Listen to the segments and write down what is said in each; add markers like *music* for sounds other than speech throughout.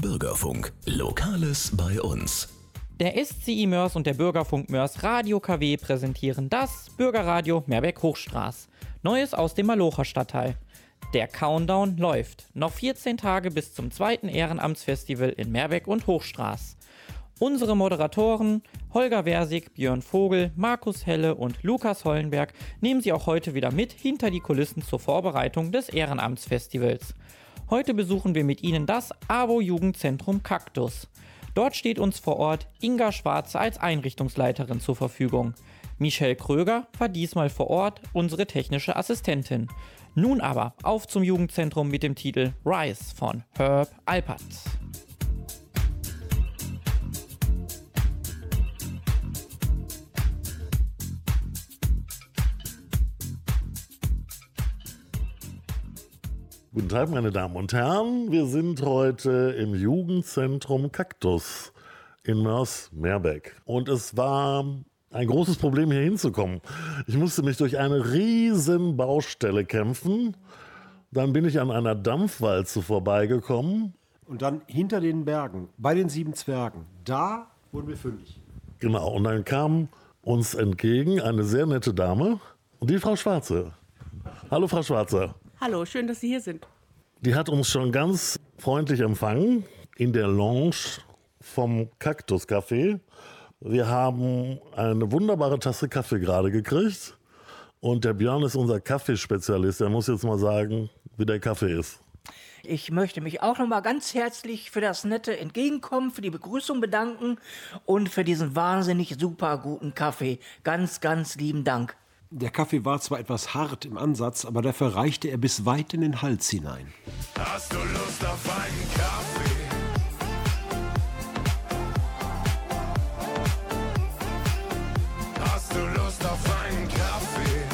Bürgerfunk. Lokales bei uns. Der SCI Mörs und der Bürgerfunk Mörs Radio KW präsentieren das Bürgerradio Meerbeck Hochstraß. Neues aus dem Malocher Stadtteil. Der Countdown läuft. Noch 14 Tage bis zum zweiten Ehrenamtsfestival in Meerbeck und Hochstraß. Unsere Moderatoren Holger Versig, Björn Vogel, Markus Helle und Lukas Hollenberg nehmen Sie auch heute wieder mit hinter die Kulissen zur Vorbereitung des Ehrenamtsfestivals. Heute besuchen wir mit Ihnen das AWO Jugendzentrum Kaktus. Dort steht uns vor Ort Inga Schwarze als Einrichtungsleiterin zur Verfügung. Michelle Kröger war diesmal vor Ort unsere technische Assistentin. Nun aber auf zum Jugendzentrum mit dem Titel Rise von Herb Alpert. Guten Tag, meine Damen und Herren. Wir sind heute im Jugendzentrum Kaktus in Mörs-Meerbeck. Und es war ein großes Problem, hier hinzukommen. Ich musste mich durch eine riesen Baustelle kämpfen. Dann bin ich an einer Dampfwalze vorbeigekommen. Und dann hinter den Bergen, bei den sieben Zwergen, da wurden wir fündig. Genau, und dann kam uns entgegen eine sehr nette Dame und die Frau Schwarze. Hallo, Frau Schwarze. Hallo, schön, dass Sie hier sind. Die hat uns schon ganz freundlich empfangen in der Lounge vom Kaktus Café. Wir haben eine wunderbare Tasse Kaffee gerade gekriegt. Und der Björn ist unser Kaffeespezialist. Er muss jetzt mal sagen, wie der Kaffee ist. Ich möchte mich auch nochmal ganz herzlich für das nette Entgegenkommen, für die Begrüßung bedanken und für diesen wahnsinnig super guten Kaffee. Ganz, ganz lieben Dank. Der Kaffee war zwar etwas hart im Ansatz, aber dafür reichte er bis weit in den Hals hinein. Hast du Lust auf einen Kaffee? Hast du Lust auf einen Kaffee?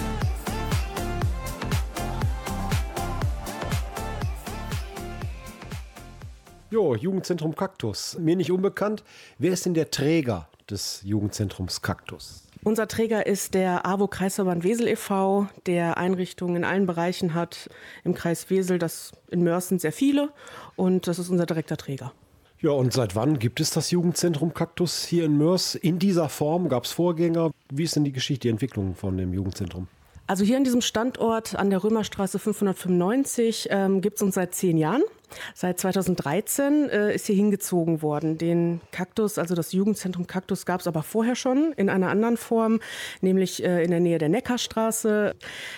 Jo, Jugendzentrum Kaktus. Mir nicht unbekannt. Wer ist denn der Träger des Jugendzentrums Kaktus? Unser Träger ist der AWO Kreisverband Wesel e.V., der Einrichtungen in allen Bereichen hat. Im Kreis Wesel, das in Mörs sind sehr viele und das ist unser direkter Träger. Ja, und seit wann gibt es das Jugendzentrum Kaktus hier in Mörs? In dieser Form gab es Vorgänger. Wie ist denn die Geschichte, die Entwicklung von dem Jugendzentrum? Also hier an diesem Standort an der Römerstraße 595 ähm, gibt es uns seit zehn Jahren. Seit 2013 äh, ist hier hingezogen worden. Den Kaktus, also das Jugendzentrum Kaktus, gab es aber vorher schon in einer anderen Form, nämlich äh, in der Nähe der Neckarstraße.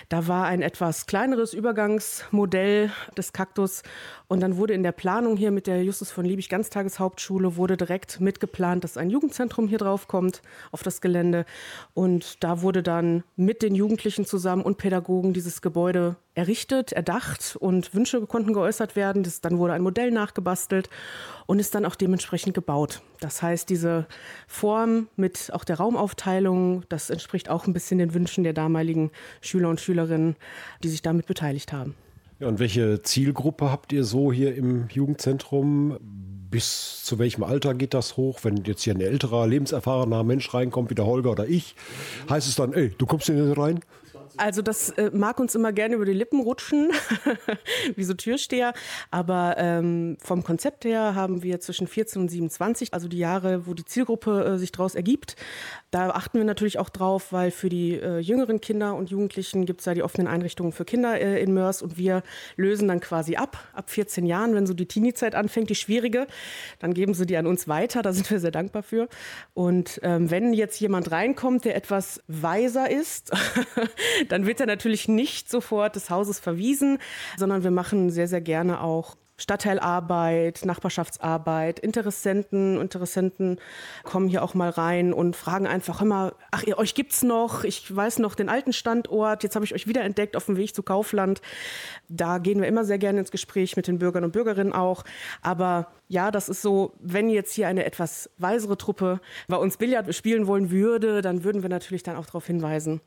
Da war ein etwas kleineres Übergangsmodell des Kaktus und dann wurde in der Planung hier mit der Justus von Liebig Ganztageshauptschule wurde direkt mitgeplant, dass ein Jugendzentrum hier drauf kommt auf das Gelände und da wurde dann mit den Jugendlichen zusammen und Pädagogen dieses Gebäude errichtet, erdacht und Wünsche konnten geäußert werden. Das, dann wurde ein Modell nachgebastelt und ist dann auch dementsprechend gebaut. Das heißt, diese Form mit auch der Raumaufteilung, das entspricht auch ein bisschen den Wünschen der damaligen Schüler und Schülerinnen, die sich damit beteiligt haben. Ja, und welche Zielgruppe habt ihr so hier im Jugendzentrum? Bis zu welchem Alter geht das hoch? Wenn jetzt hier ein älterer, lebenserfahrener Mensch reinkommt, wie der Holger oder ich, heißt es dann, ey, du kommst hier nicht rein? Also das äh, mag uns immer gerne über die Lippen rutschen, *laughs* wie so Türsteher. Aber ähm, vom Konzept her haben wir zwischen 14 und 27, also die Jahre, wo die Zielgruppe äh, sich daraus ergibt. Da achten wir natürlich auch drauf, weil für die äh, jüngeren Kinder und Jugendlichen gibt es ja die offenen Einrichtungen für Kinder äh, in Mörs und wir lösen dann quasi ab, ab 14 Jahren, wenn so die Teenie-Zeit anfängt, die schwierige, dann geben sie die an uns weiter, da sind wir sehr dankbar für. Und ähm, wenn jetzt jemand reinkommt, der etwas weiser ist, dann wird er natürlich nicht sofort des Hauses verwiesen, sondern wir machen sehr, sehr gerne auch Stadtteilarbeit, Nachbarschaftsarbeit, Interessenten, Interessenten kommen hier auch mal rein und fragen einfach immer, ach, ihr, euch gibt's noch? Ich weiß noch den alten Standort, jetzt habe ich euch wieder entdeckt auf dem Weg zu Kaufland. Da gehen wir immer sehr gerne ins Gespräch mit den Bürgern und Bürgerinnen auch. Aber ja, das ist so, wenn jetzt hier eine etwas weisere Truppe bei uns Billard spielen wollen würde, dann würden wir natürlich dann auch darauf hinweisen,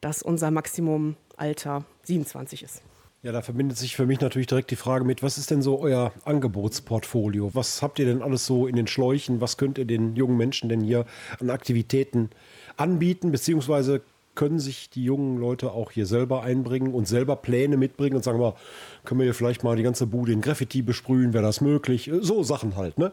dass unser Maximumalter 27 ist. Ja, da verbindet sich für mich natürlich direkt die Frage mit, was ist denn so euer Angebotsportfolio? Was habt ihr denn alles so in den Schläuchen? Was könnt ihr den jungen Menschen denn hier an Aktivitäten anbieten? Beziehungsweise können sich die jungen Leute auch hier selber einbringen und selber Pläne mitbringen und sagen mal, können wir hier vielleicht mal die ganze Bude in Graffiti besprühen, wäre das möglich? So Sachen halt, ne?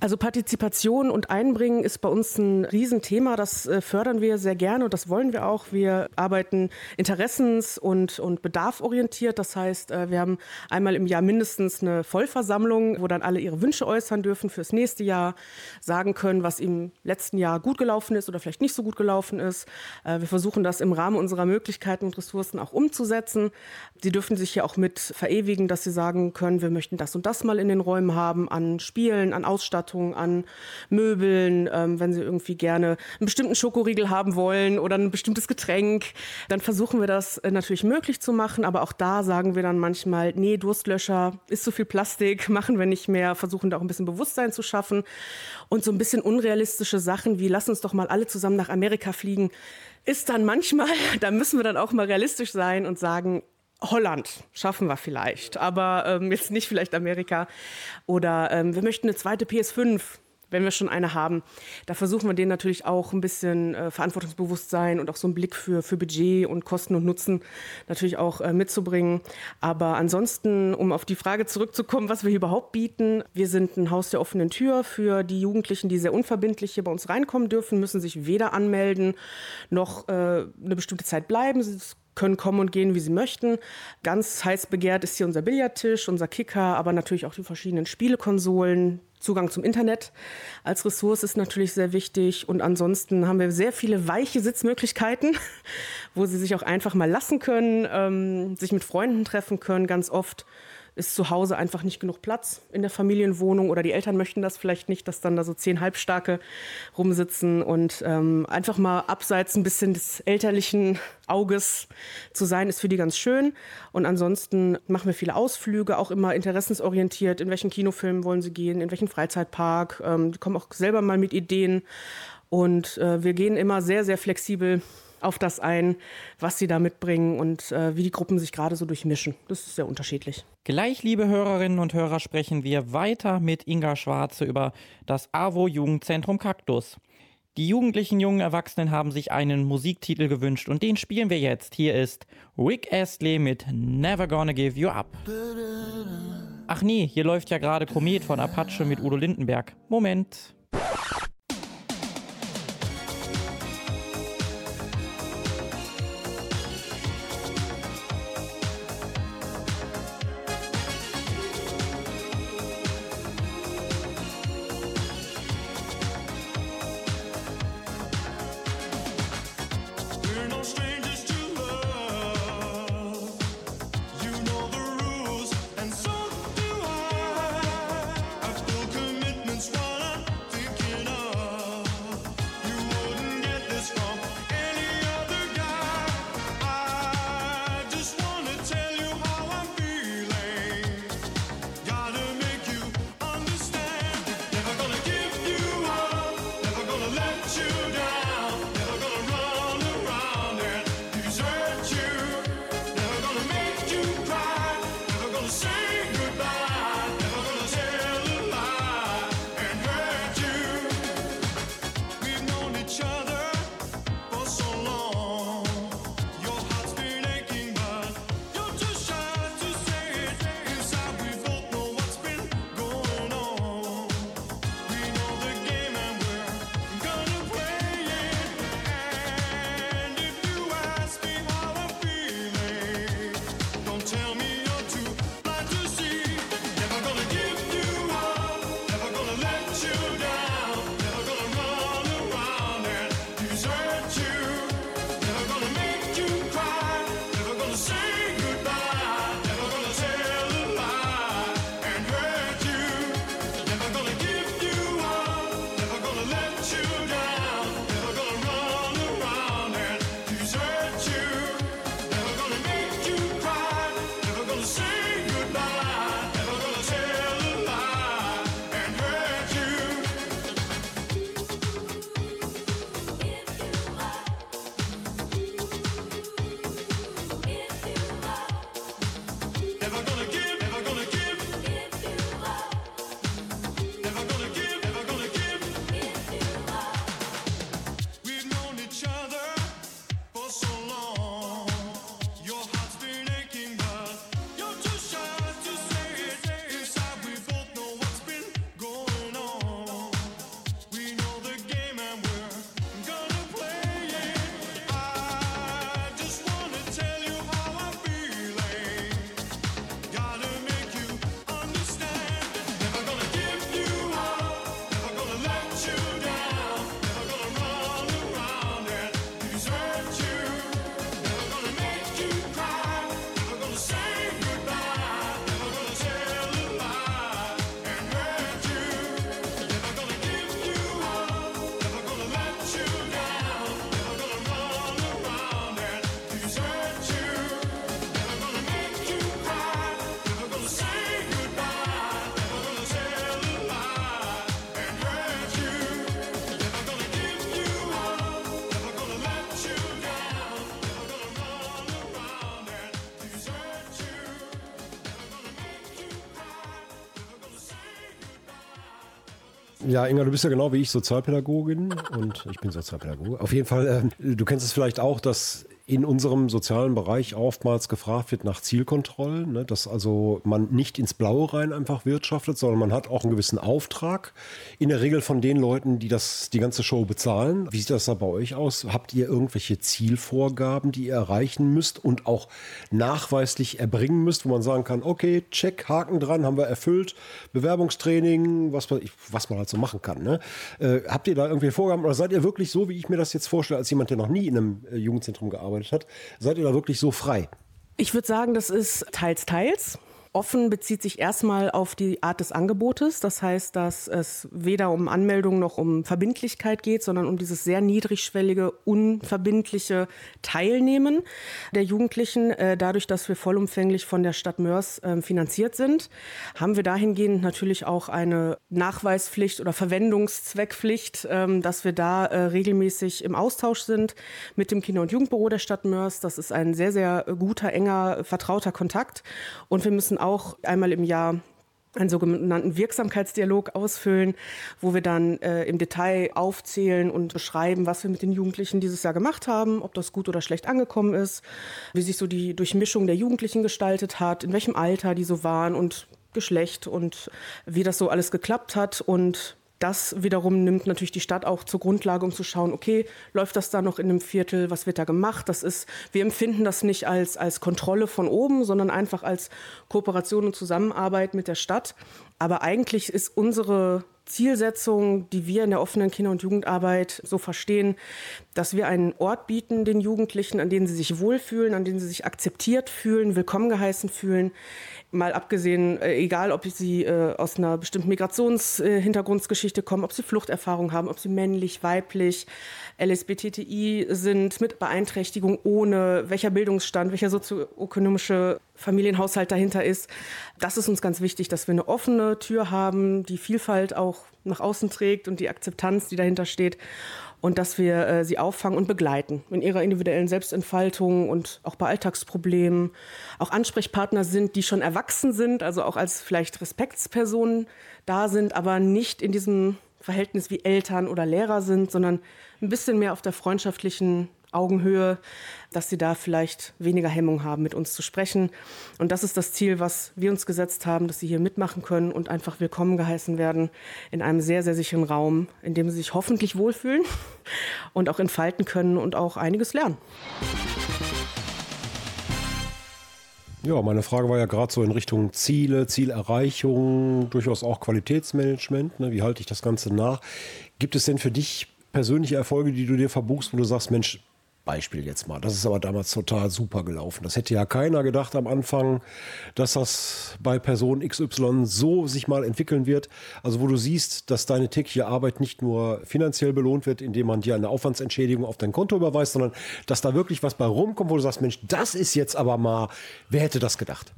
Also Partizipation und Einbringen ist bei uns ein Riesenthema. Das äh, fördern wir sehr gerne und das wollen wir auch. Wir arbeiten interessens- und, und bedarforientiert. Das heißt, äh, wir haben einmal im Jahr mindestens eine Vollversammlung, wo dann alle ihre Wünsche äußern dürfen fürs nächste Jahr, sagen können, was im letzten Jahr gut gelaufen ist oder vielleicht nicht so gut gelaufen ist. Äh, wir versuchen das im Rahmen unserer Möglichkeiten und Ressourcen auch umzusetzen. Sie dürfen sich ja auch mit verewigen, dass sie sagen können, wir möchten das und das mal in den Räumen haben, an Spielen, an Ausstattung, an Möbeln, ähm, wenn sie irgendwie gerne einen bestimmten Schokoriegel haben wollen oder ein bestimmtes Getränk, dann versuchen wir das äh, natürlich möglich zu machen. Aber auch da sagen wir dann manchmal, nee, Durstlöscher ist zu viel Plastik, *laughs* machen wir nicht mehr, versuchen da auch ein bisschen Bewusstsein zu schaffen. Und so ein bisschen unrealistische Sachen wie, lass uns doch mal alle zusammen nach Amerika fliegen, ist dann manchmal, *laughs* da müssen wir dann auch mal realistisch sein und sagen, Holland schaffen wir vielleicht, aber ähm, jetzt nicht vielleicht Amerika. Oder ähm, wir möchten eine zweite PS5, wenn wir schon eine haben. Da versuchen wir denen natürlich auch ein bisschen äh, Verantwortungsbewusstsein und auch so einen Blick für, für Budget und Kosten und Nutzen natürlich auch äh, mitzubringen. Aber ansonsten, um auf die Frage zurückzukommen, was wir hier überhaupt bieten, wir sind ein Haus der offenen Tür für die Jugendlichen, die sehr unverbindlich hier bei uns reinkommen dürfen, müssen sich weder anmelden noch äh, eine bestimmte Zeit bleiben. Sie können kommen und gehen, wie sie möchten. Ganz heiß begehrt ist hier unser Billardtisch, unser Kicker, aber natürlich auch die verschiedenen Spielekonsolen. Zugang zum Internet als Ressource ist natürlich sehr wichtig. Und ansonsten haben wir sehr viele weiche Sitzmöglichkeiten, *laughs* wo sie sich auch einfach mal lassen können, ähm, sich mit Freunden treffen können. Ganz oft ist zu Hause einfach nicht genug Platz in der Familienwohnung oder die Eltern möchten das vielleicht nicht, dass dann da so zehn Halbstarke rumsitzen und ähm, einfach mal abseits ein bisschen des elterlichen Auges zu sein, ist für die ganz schön. Und ansonsten machen wir viele Ausflüge, auch immer interessensorientiert. In welchen Kinofilm wollen sie gehen, in welchen Freizeitpark. Ähm, die kommen auch selber mal mit Ideen. Und äh, wir gehen immer sehr, sehr flexibel auf das ein, was sie da mitbringen und äh, wie die Gruppen sich gerade so durchmischen. Das ist sehr unterschiedlich. Gleich, liebe Hörerinnen und Hörer, sprechen wir weiter mit Inga Schwarze über das AWO Jugendzentrum Kaktus. Die jugendlichen jungen Erwachsenen haben sich einen Musiktitel gewünscht und den spielen wir jetzt. Hier ist Rick Astley mit Never Gonna Give You Up. Ach nee, hier läuft ja gerade Komet von Apache mit Udo Lindenberg. Moment. Ja, Inga, du bist ja genau wie ich Sozialpädagogin und ich bin Sozialpädagoge. Auf jeden Fall, ähm, du kennst es vielleicht auch, dass in unserem sozialen Bereich oftmals gefragt wird nach Zielkontrollen, ne? dass also man nicht ins Blaue rein einfach wirtschaftet, sondern man hat auch einen gewissen Auftrag. In der Regel von den Leuten, die das die ganze Show bezahlen. Wie sieht das da bei euch aus? Habt ihr irgendwelche Zielvorgaben, die ihr erreichen müsst und auch nachweislich erbringen müsst, wo man sagen kann, okay, check, Haken dran, haben wir erfüllt, Bewerbungstraining, was man, was man halt so machen kann. Ne? Äh, habt ihr da irgendwie Vorgaben oder seid ihr wirklich so, wie ich mir das jetzt vorstelle, als jemand, der noch nie in einem äh, Jugendzentrum gearbeitet hat, seid ihr da wirklich so frei? Ich würde sagen, das ist teils, teils. Offen bezieht sich erstmal auf die Art des Angebotes. Das heißt, dass es weder um Anmeldung noch um Verbindlichkeit geht, sondern um dieses sehr niedrigschwellige, unverbindliche Teilnehmen der Jugendlichen. Äh, Dadurch, dass wir vollumfänglich von der Stadt Mörs ähm, finanziert sind, haben wir dahingehend natürlich auch eine Nachweispflicht oder Verwendungszweckpflicht, ähm, dass wir da äh, regelmäßig im Austausch sind mit dem Kinder- und Jugendbüro der Stadt Mörs. Das ist ein sehr, sehr guter, enger, vertrauter Kontakt. Und wir müssen auch einmal im Jahr einen sogenannten Wirksamkeitsdialog ausfüllen, wo wir dann äh, im Detail aufzählen und beschreiben, was wir mit den Jugendlichen dieses Jahr gemacht haben, ob das gut oder schlecht angekommen ist, wie sich so die Durchmischung der Jugendlichen gestaltet hat, in welchem Alter die so waren und Geschlecht und wie das so alles geklappt hat. Und das wiederum nimmt natürlich die Stadt auch zur Grundlage, um zu schauen, okay, läuft das da noch in einem Viertel, was wird da gemacht? Das ist, wir empfinden das nicht als, als Kontrolle von oben, sondern einfach als Kooperation und Zusammenarbeit mit der Stadt. Aber eigentlich ist unsere Zielsetzung, die wir in der offenen Kinder- und Jugendarbeit so verstehen, dass wir einen Ort bieten den Jugendlichen, an dem sie sich wohlfühlen, an dem sie sich akzeptiert fühlen, willkommen geheißen fühlen. Mal abgesehen, äh, egal ob sie äh, aus einer bestimmten Migrationshintergrundsgeschichte kommen, ob sie Fluchterfahrung haben, ob sie männlich, weiblich, LSBTTI sind, mit Beeinträchtigung, ohne, welcher Bildungsstand, welcher sozioökonomische Familienhaushalt dahinter ist. Das ist uns ganz wichtig, dass wir eine offene Tür haben, die Vielfalt auch nach außen trägt und die Akzeptanz, die dahinter steht. Und dass wir äh, sie auffangen und begleiten in ihrer individuellen Selbstentfaltung und auch bei Alltagsproblemen. Auch Ansprechpartner sind, die schon erwachsen sind, also auch als vielleicht Respektspersonen da sind, aber nicht in diesem Verhältnis wie Eltern oder Lehrer sind, sondern ein bisschen mehr auf der freundschaftlichen Augenhöhe, dass sie da vielleicht weniger Hemmung haben, mit uns zu sprechen. Und das ist das Ziel, was wir uns gesetzt haben, dass sie hier mitmachen können und einfach willkommen geheißen werden in einem sehr, sehr sicheren Raum, in dem sie sich hoffentlich wohlfühlen *laughs* und auch entfalten können und auch einiges lernen. Ja, meine Frage war ja gerade so in Richtung Ziele, Zielerreichung, durchaus auch Qualitätsmanagement. Ne? Wie halte ich das Ganze nach? Gibt es denn für dich persönliche Erfolge, die du dir verbuchst, wo du sagst, Mensch, Beispiel jetzt mal, das ist aber damals total super gelaufen. Das hätte ja keiner gedacht am Anfang, dass das bei Person XY so sich mal entwickeln wird. Also wo du siehst, dass deine tägliche Arbeit nicht nur finanziell belohnt wird, indem man dir eine Aufwandsentschädigung auf dein Konto überweist, sondern dass da wirklich was bei rumkommt, wo du sagst, Mensch, das ist jetzt aber mal, wer hätte das gedacht?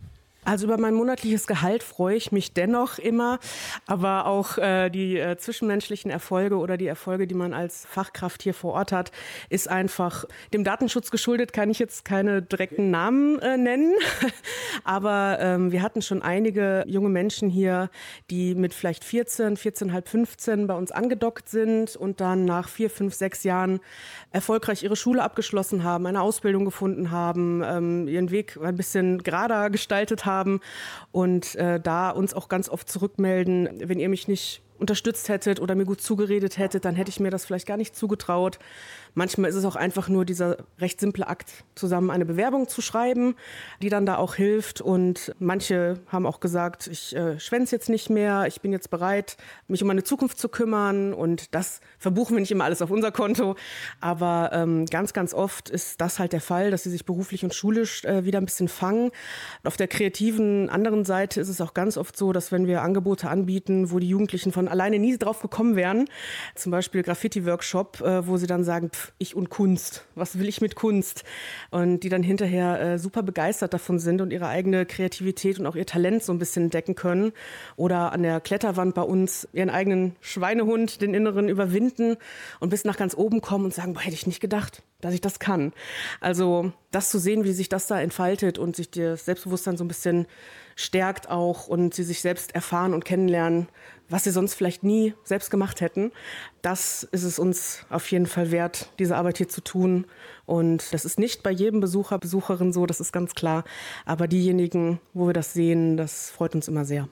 Also über mein monatliches Gehalt freue ich mich dennoch immer, aber auch äh, die äh, zwischenmenschlichen Erfolge oder die Erfolge, die man als Fachkraft hier vor Ort hat, ist einfach dem Datenschutz geschuldet, kann ich jetzt keine direkten Namen äh, nennen, *laughs* aber ähm, wir hatten schon einige junge Menschen hier, die mit vielleicht 14, 14,5, 15 bei uns angedockt sind und dann nach vier, fünf, sechs Jahren erfolgreich ihre Schule abgeschlossen haben, eine Ausbildung gefunden haben, ähm, ihren Weg ein bisschen gerader gestaltet haben und äh, da uns auch ganz oft zurückmelden, wenn ihr mich nicht unterstützt hättet oder mir gut zugeredet hättet, dann hätte ich mir das vielleicht gar nicht zugetraut. Manchmal ist es auch einfach nur dieser recht simple Akt, zusammen eine Bewerbung zu schreiben, die dann da auch hilft. Und manche haben auch gesagt, ich äh, schwänze jetzt nicht mehr, ich bin jetzt bereit, mich um meine Zukunft zu kümmern. Und das verbuchen wir nicht immer alles auf unser Konto. Aber ähm, ganz, ganz oft ist das halt der Fall, dass sie sich beruflich und schulisch äh, wieder ein bisschen fangen. Auf der kreativen anderen Seite ist es auch ganz oft so, dass wenn wir Angebote anbieten, wo die Jugendlichen von alleine nie drauf gekommen wären, zum Beispiel Graffiti-Workshop, äh, wo sie dann sagen, pff, ich und Kunst, was will ich mit Kunst? Und die dann hinterher äh, super begeistert davon sind und ihre eigene Kreativität und auch ihr Talent so ein bisschen entdecken können. Oder an der Kletterwand bei uns ihren eigenen Schweinehund, den inneren, überwinden und bis nach ganz oben kommen und sagen, boah, hätte ich nicht gedacht. Dass ich das kann. Also das zu sehen, wie sich das da entfaltet und sich das Selbstbewusstsein so ein bisschen stärkt auch und sie sich selbst erfahren und kennenlernen, was sie sonst vielleicht nie selbst gemacht hätten. Das ist es uns auf jeden Fall wert, diese Arbeit hier zu tun. Und das ist nicht bei jedem Besucher, Besucherin so, das ist ganz klar. Aber diejenigen, wo wir das sehen, das freut uns immer sehr.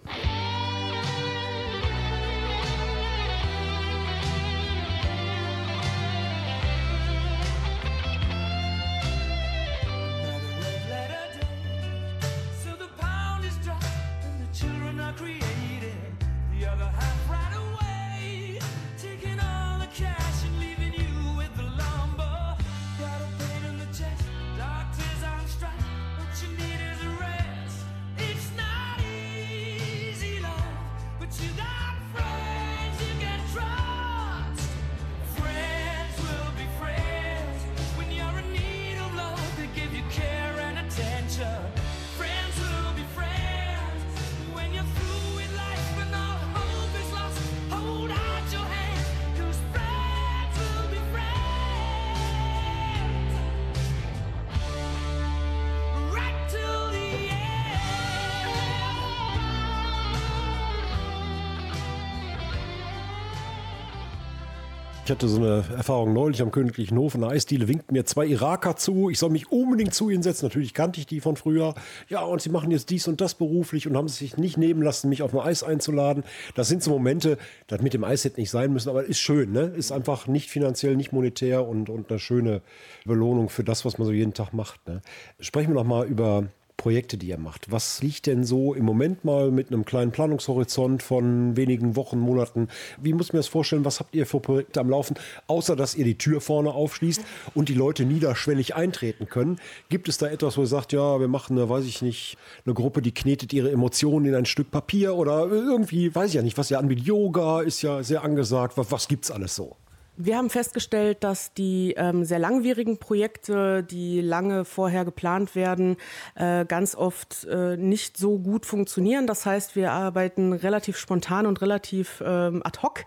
Hatte so eine Erfahrung neulich am Königlichen Hof. In der Eisdiele winkten mir zwei Iraker zu. Ich soll mich unbedingt zu ihnen setzen. Natürlich kannte ich die von früher. Ja, und sie machen jetzt dies und das beruflich und haben es sich nicht nehmen lassen, mich auf ein Eis einzuladen. Das sind so Momente, das mit dem Eis hätte nicht sein müssen, aber ist schön. Ne? Ist einfach nicht finanziell, nicht monetär und, und eine schöne Belohnung für das, was man so jeden Tag macht. Ne? Sprechen wir noch mal über Projekte, die ihr macht. Was liegt denn so im Moment mal mit einem kleinen Planungshorizont von wenigen Wochen, Monaten? Wie muss ich mir das vorstellen? Was habt ihr für Projekte am Laufen? Außer, dass ihr die Tür vorne aufschließt und die Leute niederschwellig eintreten können. Gibt es da etwas, wo ihr sagt, ja, wir machen, eine, weiß ich nicht, eine Gruppe, die knetet ihre Emotionen in ein Stück Papier oder irgendwie, weiß ich ja nicht, was ihr anbietet. Yoga ist ja sehr angesagt. Was, was gibt's alles so? Wir haben festgestellt, dass die ähm, sehr langwierigen Projekte, die lange vorher geplant werden, äh, ganz oft äh, nicht so gut funktionieren. Das heißt, wir arbeiten relativ spontan und relativ ähm, ad hoc,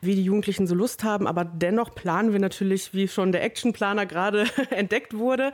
wie die Jugendlichen so Lust haben. Aber dennoch planen wir natürlich, wie schon der Actionplaner gerade *laughs* entdeckt wurde.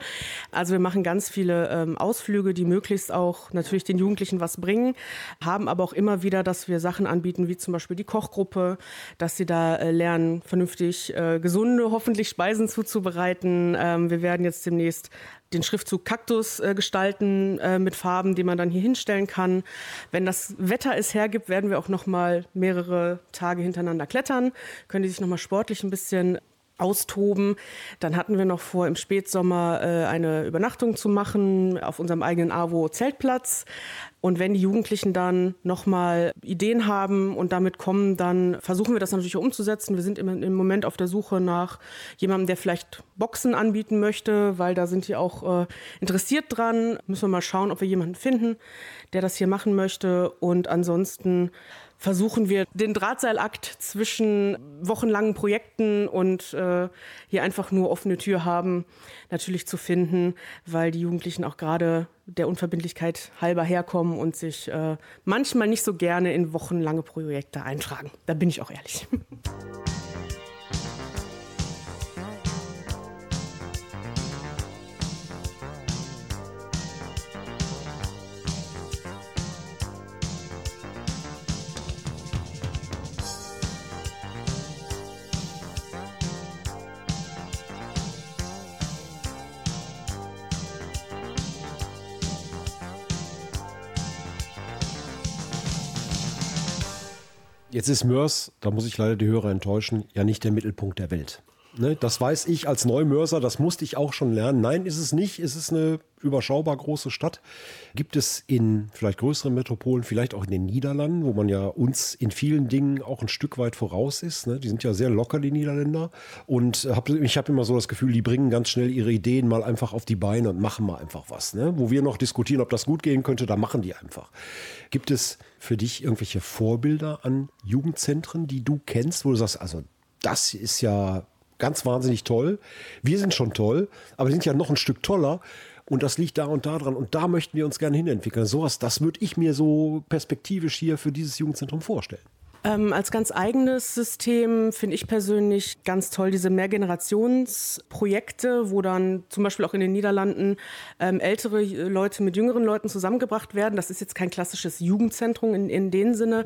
Also wir machen ganz viele ähm, Ausflüge, die möglichst auch natürlich den Jugendlichen was bringen, haben aber auch immer wieder, dass wir Sachen anbieten, wie zum Beispiel die Kochgruppe, dass sie da äh, lernen, vernünftig äh, gesunde, hoffentlich Speisen zuzubereiten. Ähm, wir werden jetzt demnächst den Schriftzug Kaktus äh, gestalten äh, mit Farben, die man dann hier hinstellen kann. Wenn das Wetter es hergibt, werden wir auch noch mal mehrere Tage hintereinander klettern. Können die sich noch mal sportlich ein bisschen austoben. Dann hatten wir noch vor, im Spätsommer äh, eine Übernachtung zu machen auf unserem eigenen AWO-Zeltplatz. Und wenn die Jugendlichen dann nochmal Ideen haben und damit kommen, dann versuchen wir das natürlich umzusetzen. Wir sind im, im Moment auf der Suche nach jemandem, der vielleicht Boxen anbieten möchte, weil da sind die auch äh, interessiert dran. Müssen wir mal schauen, ob wir jemanden finden, der das hier machen möchte. Und ansonsten versuchen wir den Drahtseilakt zwischen wochenlangen Projekten und äh, hier einfach nur offene Tür haben, natürlich zu finden, weil die Jugendlichen auch gerade der Unverbindlichkeit halber herkommen und sich äh, manchmal nicht so gerne in wochenlange Projekte eintragen. Da bin ich auch ehrlich. *laughs* Jetzt ist Mörs, da muss ich leider die Hörer enttäuschen, ja nicht der Mittelpunkt der Welt. Ne, das weiß ich als Neumörser, das musste ich auch schon lernen. Nein, ist es nicht. Es ist eine überschaubar große Stadt. Gibt es in vielleicht größeren Metropolen, vielleicht auch in den Niederlanden, wo man ja uns in vielen Dingen auch ein Stück weit voraus ist. Ne? Die sind ja sehr locker, die Niederländer. Und hab, ich habe immer so das Gefühl, die bringen ganz schnell ihre Ideen mal einfach auf die Beine und machen mal einfach was. Ne? Wo wir noch diskutieren, ob das gut gehen könnte, da machen die einfach. Gibt es für dich irgendwelche Vorbilder an Jugendzentren, die du kennst, wo du sagst, also das ist ja ganz wahnsinnig toll. Wir sind schon toll, aber wir sind ja noch ein Stück toller. Und das liegt da und da dran. Und da möchten wir uns gerne hinentwickeln. Sowas, das würde ich mir so perspektivisch hier für dieses Jugendzentrum vorstellen. Ähm, als ganz eigenes System finde ich persönlich ganz toll diese Mehrgenerationsprojekte, wo dann zum Beispiel auch in den Niederlanden ähm, ältere Leute mit jüngeren Leuten zusammengebracht werden. Das ist jetzt kein klassisches Jugendzentrum in, in dem Sinne,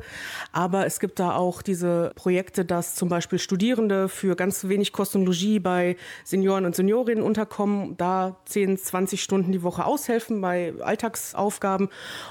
aber es gibt da auch diese Projekte, dass zum Beispiel Studierende für ganz wenig Kosten und Logis bei Senioren und Seniorinnen unterkommen, da 10, 20 Stunden die Woche aushelfen bei Alltagsaufgaben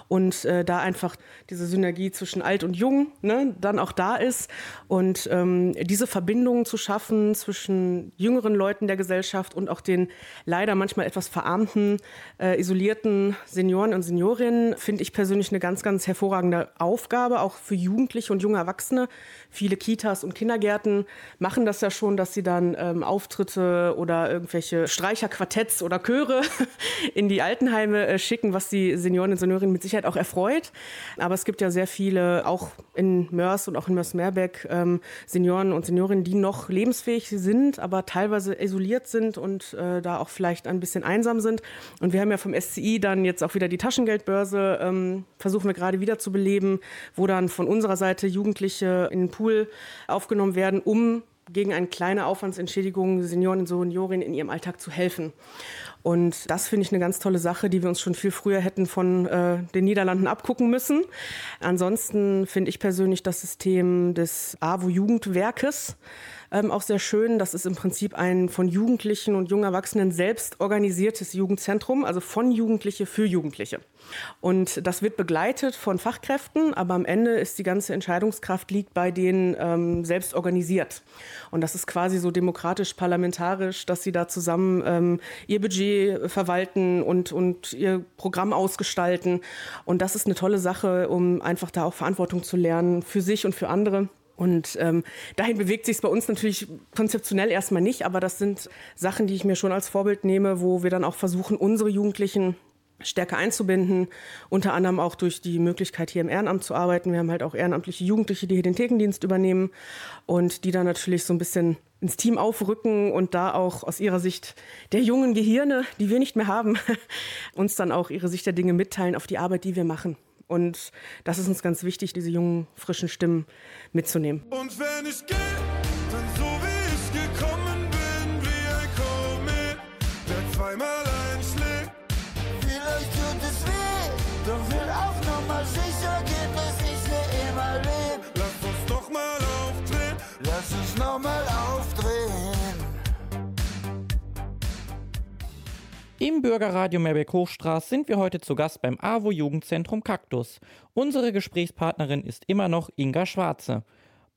und äh, da einfach diese Synergie zwischen alt und jung ne, dann auch da ist und ähm, diese Verbindungen zu schaffen zwischen jüngeren Leuten der Gesellschaft und auch den leider manchmal etwas verarmten, äh, isolierten Senioren und Seniorinnen finde ich persönlich eine ganz, ganz hervorragende Aufgabe, auch für Jugendliche und junge Erwachsene. Viele Kitas und Kindergärten machen das ja schon, dass sie dann ähm, Auftritte oder irgendwelche Streicherquartetts oder Chöre *laughs* in die Altenheime äh, schicken, was die Senioren und Seniorinnen mit Sicherheit auch erfreut. Aber es gibt ja sehr viele, auch in Mörs und auch in Mörs-Meerbeck, ähm, Senioren und Seniorinnen, die noch lebensfähig sind, aber teilweise isoliert sind und äh, da auch vielleicht ein bisschen einsam sind. Und wir haben ja vom SCI dann jetzt auch wieder die Taschengeldbörse, ähm, versuchen wir gerade wieder zu beleben, wo dann von unserer Seite Jugendliche in den Pool aufgenommen werden, um gegen eine kleine Aufwandsentschädigung Senioren und Seniorinnen in ihrem Alltag zu helfen. Und das finde ich eine ganz tolle Sache, die wir uns schon viel früher hätten von äh, den Niederlanden abgucken müssen. Ansonsten finde ich persönlich das System des AWO-Jugendwerkes ähm, auch sehr schön. Das ist im Prinzip ein von Jugendlichen und jungen Erwachsenen selbst organisiertes Jugendzentrum, also von Jugendliche für Jugendliche. Und das wird begleitet von Fachkräften, aber am Ende ist die ganze Entscheidungskraft liegt bei denen ähm, selbst organisiert. Und das ist quasi so demokratisch-parlamentarisch, dass sie da zusammen ähm, ihr Budget verwalten und, und ihr Programm ausgestalten. Und das ist eine tolle Sache, um einfach da auch Verantwortung zu lernen für sich und für andere. Und ähm, dahin bewegt sich es bei uns natürlich konzeptionell erstmal nicht, aber das sind Sachen, die ich mir schon als Vorbild nehme, wo wir dann auch versuchen, unsere Jugendlichen stärker einzubinden, unter anderem auch durch die Möglichkeit, hier im Ehrenamt zu arbeiten. Wir haben halt auch ehrenamtliche Jugendliche, die hier den Thekendienst übernehmen und die dann natürlich so ein bisschen ins Team aufrücken und da auch aus ihrer Sicht der jungen Gehirne, die wir nicht mehr haben, *laughs* uns dann auch ihre Sicht der Dinge mitteilen auf die Arbeit, die wir machen. Und das ist uns ganz wichtig, diese jungen, frischen Stimmen mitzunehmen. Und wenn ich gehe, Im Bürgerradio Meerbeck Hochstraß sind wir heute zu Gast beim AWO Jugendzentrum Kaktus. Unsere Gesprächspartnerin ist immer noch Inga Schwarze.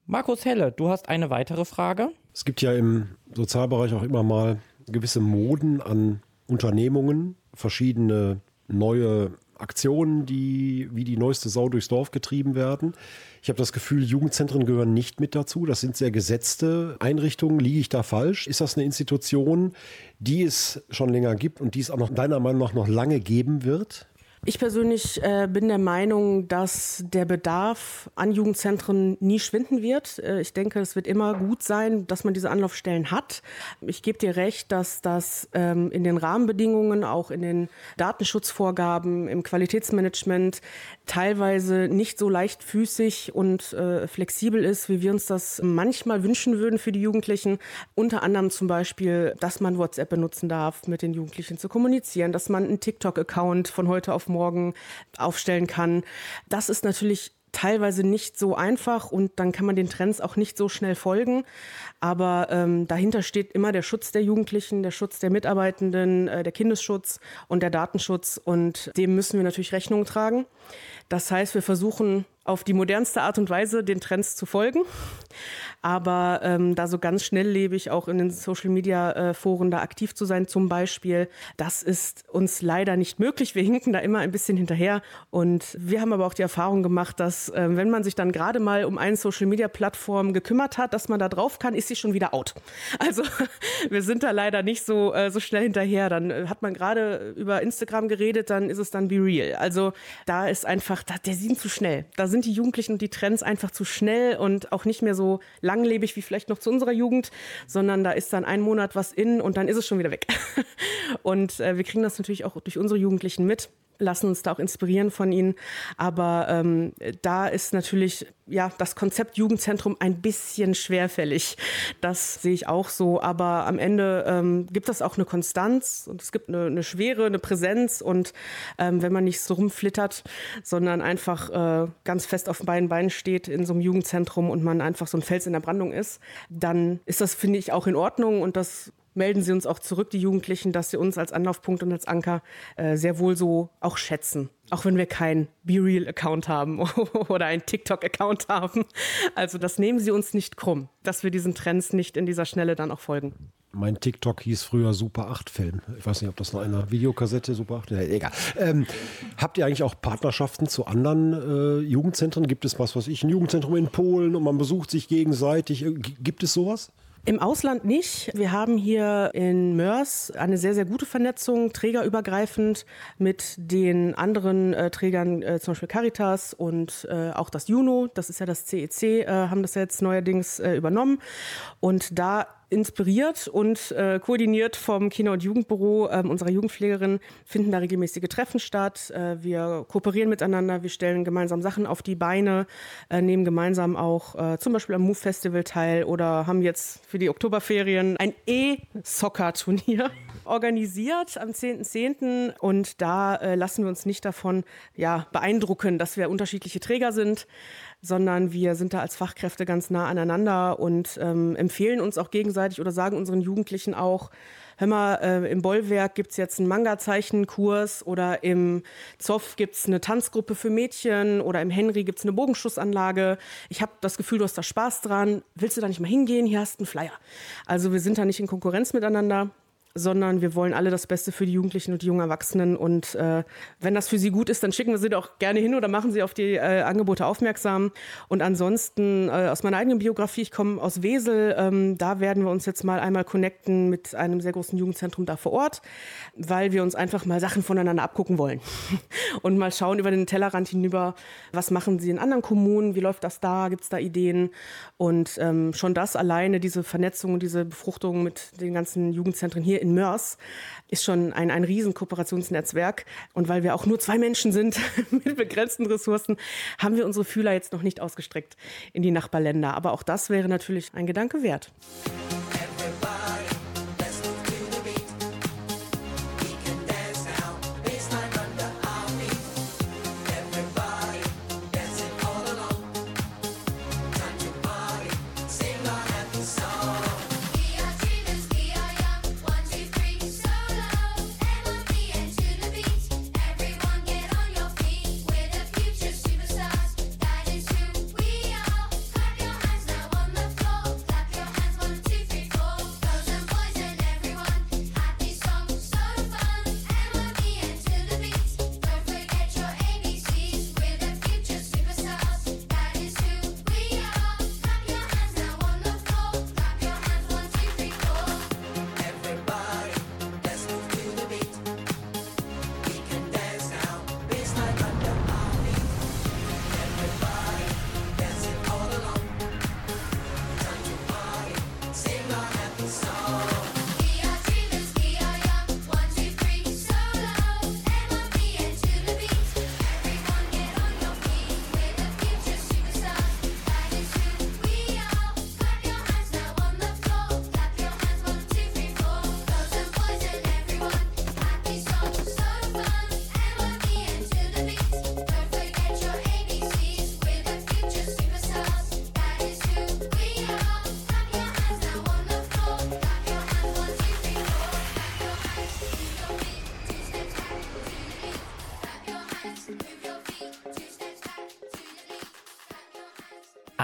Markus Helle, du hast eine weitere Frage? Es gibt ja im Sozialbereich auch immer mal gewisse Moden an Unternehmungen, verschiedene neue Aktionen, die wie die neueste Sau durchs Dorf getrieben werden. Ich habe das Gefühl, Jugendzentren gehören nicht mit dazu. Das sind sehr gesetzte Einrichtungen. Liege ich da falsch? Ist das eine Institution, die es schon länger gibt und die es auch noch deiner Meinung nach noch lange geben wird? Ich persönlich äh, bin der Meinung, dass der Bedarf an Jugendzentren nie schwinden wird. Äh, ich denke, es wird immer gut sein, dass man diese Anlaufstellen hat. Ich gebe dir recht, dass das ähm, in den Rahmenbedingungen, auch in den Datenschutzvorgaben, im Qualitätsmanagement teilweise nicht so leichtfüßig und äh, flexibel ist, wie wir uns das manchmal wünschen würden für die Jugendlichen. Unter anderem zum Beispiel, dass man WhatsApp benutzen darf, mit den Jugendlichen zu kommunizieren, dass man einen TikTok-Account von heute auf morgen aufstellen kann. Das ist natürlich teilweise nicht so einfach und dann kann man den Trends auch nicht so schnell folgen. Aber ähm, dahinter steht immer der Schutz der Jugendlichen, der Schutz der Mitarbeitenden, äh, der Kindesschutz und der Datenschutz und dem müssen wir natürlich Rechnung tragen. Das heißt, wir versuchen auf die modernste Art und Weise den Trends zu folgen. Aber ähm, da so ganz schnelllebig auch in den Social-Media-Foren äh, da aktiv zu sein zum Beispiel, das ist uns leider nicht möglich. Wir hinken da immer ein bisschen hinterher. Und wir haben aber auch die Erfahrung gemacht, dass äh, wenn man sich dann gerade mal um eine Social-Media-Plattform gekümmert hat, dass man da drauf kann, ist sie schon wieder out. *laughs* Also wir sind da leider nicht so, äh, so schnell hinterher. Dann äh, hat man gerade über Instagram geredet, dann ist es dann Be Real. Also da ist einfach, da, der sind zu schnell. Da sind die Jugendlichen und die Trends einfach zu schnell und auch nicht mehr so langlebig wie vielleicht noch zu unserer Jugend, sondern da ist dann ein Monat was in und dann ist es schon wieder weg. *laughs* Und äh, wir kriegen das natürlich auch durch unsere Jugendlichen mit. Lassen uns da auch inspirieren von ihnen. Aber ähm, da ist natürlich ja das Konzept Jugendzentrum ein bisschen schwerfällig. Das sehe ich auch so. Aber am Ende ähm, gibt es auch eine Konstanz und es gibt eine, eine Schwere, eine Präsenz. Und ähm, wenn man nicht so rumflittert, sondern einfach äh, ganz fest auf beiden Beinen steht in so einem Jugendzentrum und man einfach so ein Fels in der Brandung ist, dann ist das, finde ich, auch in Ordnung und das melden sie uns auch zurück, die Jugendlichen, dass sie uns als Anlaufpunkt und als Anker äh, sehr wohl so auch schätzen. Auch wenn wir keinen BeReal-Account haben *laughs* oder einen TikTok-Account haben. Also das nehmen sie uns nicht krumm, dass wir diesen Trends nicht in dieser Schnelle dann auch folgen. Mein TikTok hieß früher Super 8 Film. Ich weiß nicht, ob das noch einer Videokassette Super 8 nee, egal. Ähm, habt ihr eigentlich auch Partnerschaften zu anderen äh, Jugendzentren? Gibt es was, was ich, ein Jugendzentrum in Polen und man besucht sich gegenseitig? Äh, Gibt es sowas? Im Ausland nicht. Wir haben hier in Mörs eine sehr, sehr gute Vernetzung, trägerübergreifend mit den anderen äh, Trägern, äh, zum Beispiel Caritas und äh, auch das Juno, das ist ja das CEC, äh, haben das jetzt neuerdings äh, übernommen. Und da inspiriert und äh, koordiniert vom Kinder- und Jugendbüro ähm, unserer Jugendpflegerin finden da regelmäßige Treffen statt. Äh, wir kooperieren miteinander, wir stellen gemeinsam Sachen auf die Beine, äh, nehmen gemeinsam auch äh, zum Beispiel am Move Festival teil oder haben jetzt für die Oktoberferien ein E-Soccer-Turnier organisiert am 10.10. und da äh, lassen wir uns nicht davon ja, beeindrucken, dass wir unterschiedliche Träger sind, sondern wir sind da als Fachkräfte ganz nah aneinander und ähm, empfehlen uns auch gegenseitig oder sagen unseren Jugendlichen auch, hör mal, äh, im Bollwerk gibt's jetzt einen Manga-Zeichenkurs oder im Zoff gibt's eine Tanzgruppe für Mädchen oder im Henry gibt's eine Bogenschussanlage. Ich habe das Gefühl, du hast da Spaß dran. Willst du da nicht mal hingehen? Hier hast du einen Flyer. Also wir sind da nicht in Konkurrenz miteinander sondern wir wollen alle das Beste für die Jugendlichen und die jungen Erwachsenen. Und äh, wenn das für sie gut ist, dann schicken wir sie doch gerne hin oder machen sie auf die äh, Angebote aufmerksam. Und ansonsten äh, aus meiner eigenen Biografie, ich komme aus Wesel, ähm, da werden wir uns jetzt mal einmal connecten mit einem sehr großen Jugendzentrum da vor Ort, weil wir uns einfach mal Sachen voneinander abgucken wollen *laughs* und mal schauen über den Tellerrand hinüber, was machen sie in anderen Kommunen, wie läuft das da, gibt es da Ideen. Und ähm, schon das alleine, diese Vernetzung und diese Befruchtung mit den ganzen Jugendzentren hier in Mörs, ist schon ein, ein riesen Kooperationsnetzwerk. Und weil wir auch nur zwei Menschen sind *laughs* mit begrenzten Ressourcen, haben wir unsere Fühler jetzt noch nicht ausgestreckt in die Nachbarländer. Aber auch das wäre natürlich ein Gedanke wert.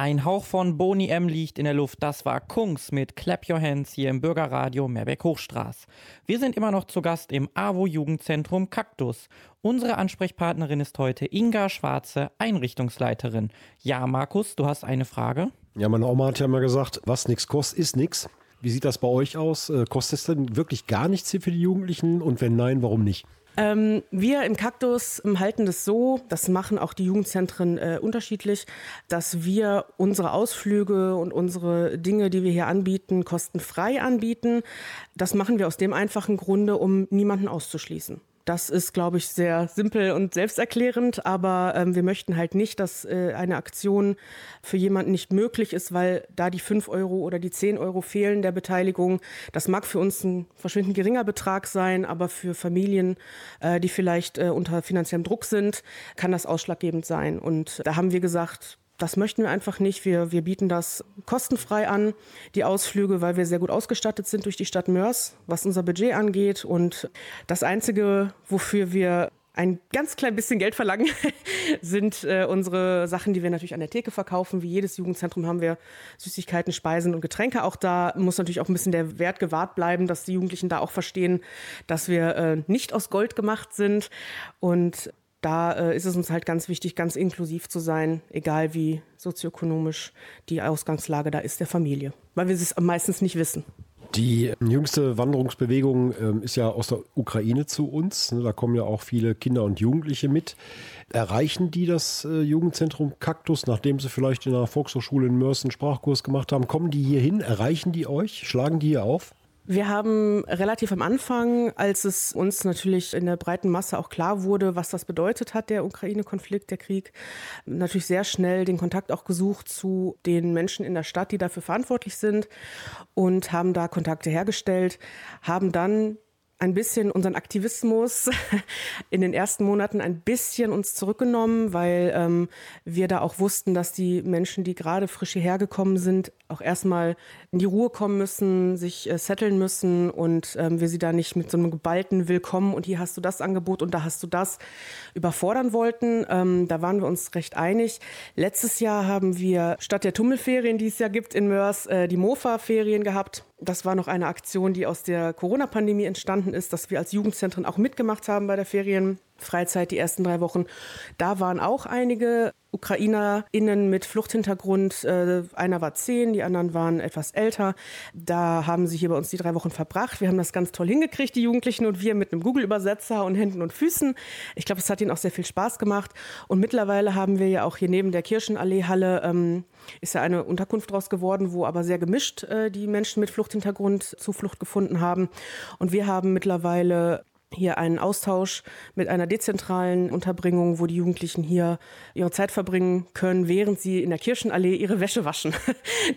Ein Hauch von Boni M liegt in der Luft. Das war Kungs mit Clap Your Hands hier im Bürgerradio Meerbeck-Hochstraß. Wir sind immer noch zu Gast im AWO Jugendzentrum Kaktus. Unsere Ansprechpartnerin ist heute Inga Schwarze, Einrichtungsleiterin. Ja, Markus, du hast eine Frage? Ja, meine Oma hat ja mal gesagt, was nichts kostet, ist nichts. Wie sieht das bei euch aus? Äh, Kostet es denn wirklich gar nichts hier für die Jugendlichen? Und wenn nein, warum nicht? Ähm, wir im Kaktus halten das so, das machen auch die Jugendzentren äh, unterschiedlich, dass wir unsere Ausflüge und unsere Dinge, die wir hier anbieten, kostenfrei anbieten. Das machen wir aus dem einfachen Grunde, um niemanden auszuschließen. Das ist, glaube ich, sehr simpel und selbsterklärend, aber ähm, wir möchten halt nicht, dass äh, eine Aktion für jemanden nicht möglich ist, weil da die 5 Euro oder die 10 Euro fehlen der Beteiligung. Das mag für uns ein verschwindend geringer Betrag sein, aber für Familien, äh, die vielleicht äh, unter finanziellem Druck sind, kann das ausschlaggebend sein. Und da haben wir gesagt, das möchten wir einfach nicht. Wir, wir bieten das kostenfrei an, die Ausflüge, weil wir sehr gut ausgestattet sind durch die Stadt Mörs, was unser Budget angeht. Und das Einzige, wofür wir ein ganz klein bisschen Geld verlangen, *laughs* sind äh, unsere Sachen, die wir natürlich an der Theke verkaufen. Wie jedes Jugendzentrum haben wir Süßigkeiten, Speisen und Getränke. Auch da muss natürlich auch ein bisschen der Wert gewahrt bleiben, dass die Jugendlichen da auch verstehen, dass wir äh, nicht aus Gold gemacht sind. Und da äh, ist es uns halt ganz wichtig, ganz inklusiv zu sein, egal wie sozioökonomisch die Ausgangslage da ist der Familie, weil wir es meistens nicht wissen. Die jüngste Wanderungsbewegung ähm, ist ja aus der Ukraine zu uns. Ne, Da kommen ja auch viele Kinder und Jugendliche mit. Erreichen die das äh, Jugendzentrum Kaktus, nachdem sie vielleicht in der Volkshochschule in Mörs einen Sprachkurs gemacht haben? Kommen die hier hin? Erreichen die euch? Schlagen die hier auf? Wir haben relativ am Anfang, als es uns natürlich in der breiten Masse auch klar wurde, was das bedeutet hat, der Ukraine-Konflikt, der Krieg, natürlich sehr schnell den Kontakt auch gesucht zu den Menschen in der Stadt, die dafür verantwortlich sind und haben da Kontakte hergestellt, haben dann ein bisschen unseren Aktivismus *laughs* in den ersten Monaten ein bisschen uns zurückgenommen, weil ähm, wir da auch wussten, dass die Menschen, die gerade frisch hierher gekommen sind, auch erstmal in die Ruhe kommen müssen, sich äh, setteln müssen und ähm, wir sie da nicht mit so einem geballten Willkommen und hier hast du das Angebot und da hast du das überfordern wollten. Ähm, da waren wir uns recht einig. Letztes Jahr haben wir statt der Tummelferien, die es ja gibt in Mörs, äh, die Mofa-Ferien gehabt. Das war noch eine Aktion, die aus der Corona-Pandemie entstanden ist, dass wir als Jugendzentren auch mitgemacht haben bei der Ferienfreizeit die ersten drei Wochen. Da waren auch einige UkrainerInnen mit Fluchthintergrund. Äh, einer war zehn, die anderen waren etwas älter. Da haben sie hier bei uns die drei Wochen verbracht. Wir haben das ganz toll hingekriegt, die Jugendlichen und wir mit einem Google-Übersetzer und Händen und Füßen. Ich glaube, es hat ihnen auch sehr viel Spaß gemacht. Und mittlerweile haben wir ja auch hier neben der Kirchenallee-Halle ähm, ist ja eine Unterkunft draus geworden, wo aber sehr gemischt äh, die Menschen mit Fluchthintergrund Zuflucht gefunden haben. Und wir haben mittlerweile hier einen Austausch mit einer dezentralen Unterbringung, wo die Jugendlichen hier ihre Zeit verbringen können, während sie in der Kirchenallee ihre Wäsche waschen. *laughs*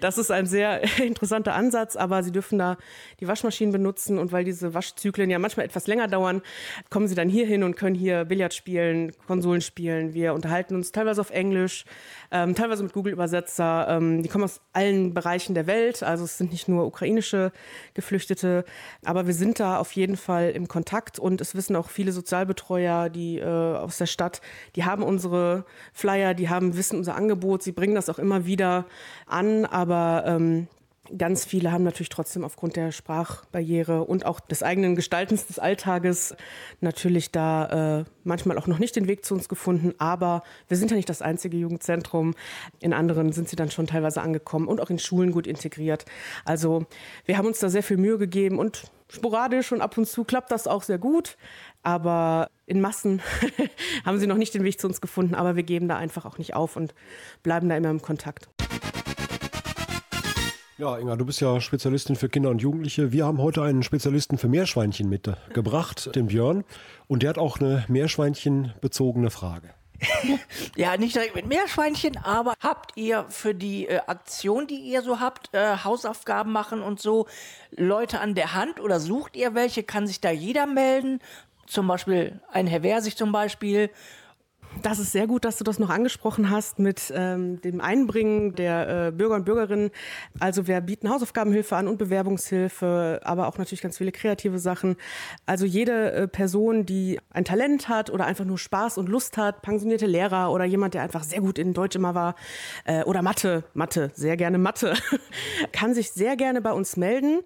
Das ist ein sehr *laughs* interessanter Ansatz, aber sie dürfen da die Waschmaschinen benutzen und weil diese Waschzyklen ja manchmal etwas länger dauern, kommen sie dann hier hin und können hier Billard spielen, Konsolen spielen. Wir unterhalten uns teilweise auf Englisch, ähm, teilweise mit Google-Übersetzer. Ähm, die kommen aus allen Bereichen der Welt, also es sind nicht nur ukrainische Geflüchtete, aber wir sind da auf jeden Fall im Kontakt. Und es wissen auch viele Sozialbetreuer, die äh, aus der Stadt, die haben unsere Flyer, die haben wissen unser Angebot, sie bringen das auch immer wieder an, aber ähm, Ganz viele haben natürlich trotzdem aufgrund der Sprachbarriere und auch des eigenen Gestaltens des Alltages natürlich da äh, manchmal auch noch nicht den Weg zu uns gefunden. Aber wir sind ja nicht das einzige Jugendzentrum. In anderen sind sie dann schon teilweise angekommen und auch in Schulen gut integriert. Also wir haben uns da sehr viel Mühe gegeben und sporadisch und ab und zu klappt das auch sehr gut. Aber in Massen *laughs* haben sie noch nicht den Weg zu uns gefunden. Aber wir geben da einfach auch nicht auf und bleiben da immer im Kontakt. Ja, Inga, du bist ja Spezialistin für Kinder und Jugendliche. Wir haben heute einen Spezialisten für Meerschweinchen mitgebracht, den Björn. Und der hat auch eine Meerschweinchen-bezogene Frage. *laughs* Ja, nicht direkt mit Meerschweinchen, aber habt ihr für die äh, Aktion, die ihr so habt, äh, Hausaufgaben machen und so, Leute an der Hand oder sucht ihr welche? Kann sich da jeder melden? Zum Beispiel ein Herr Versich zum Beispiel. Das ist sehr gut, dass du das noch angesprochen hast mit ähm, dem Einbringen der äh, Bürger und Bürgerinnen. Also wir bieten Hausaufgabenhilfe an und Bewerbungshilfe, aber auch natürlich ganz viele kreative Sachen. Also jede äh, Person, die ein Talent hat oder einfach nur Spaß und Lust hat, pensionierte Lehrer oder jemand, der einfach sehr gut in Deutsch immer war äh, oder Mathe, Mathe, sehr gerne Mathe, *laughs* kann sich sehr gerne bei uns melden.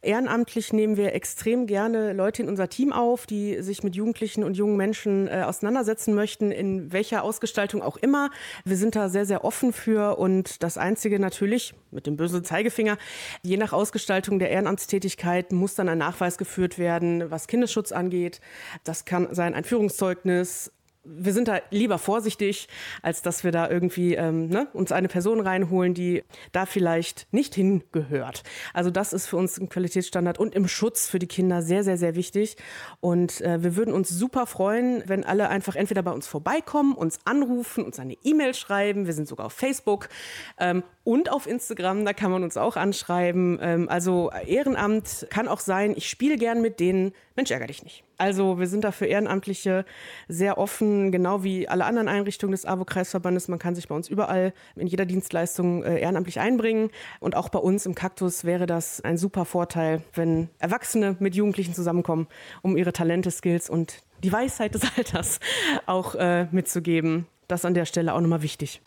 Ehrenamtlich nehmen wir extrem gerne Leute in unser Team auf, die sich mit Jugendlichen und jungen Menschen äh, auseinandersetzen möchten, in welcher Ausgestaltung auch immer. Wir sind da sehr, sehr offen für und das Einzige natürlich mit dem bösen Zeigefinger, je nach Ausgestaltung der Ehrenamtstätigkeit muss dann ein Nachweis geführt werden, was Kindesschutz angeht. Das kann sein ein Führungszeugnis, wir sind da lieber vorsichtig, als dass wir da irgendwie ähm, ne, uns eine Person reinholen, die da vielleicht nicht hingehört. Also das ist für uns ein Qualitätsstandard und im Schutz für die Kinder sehr, sehr, sehr wichtig. Und äh, wir würden uns super freuen, wenn alle einfach entweder bei uns vorbeikommen, uns anrufen, uns eine E-Mail schreiben. Wir sind sogar auf Facebook ähm, und auf Instagram, da kann man uns auch anschreiben. Ähm, also Ehrenamt kann auch sein, ich spiele gern mit denen, Mensch, ärger dich nicht. Also wir sind da für Ehrenamtliche sehr offen, genau wie alle anderen Einrichtungen des AWO-Kreisverbandes. Man kann sich bei uns überall in jeder Dienstleistung äh, ehrenamtlich einbringen. Und auch bei uns im Kaktus wäre das ein super Vorteil, wenn Erwachsene mit Jugendlichen zusammenkommen, um ihre Talente, Skills und die Weisheit des *laughs* Alters auch äh, mitzugeben. Das an der Stelle auch nochmal wichtig.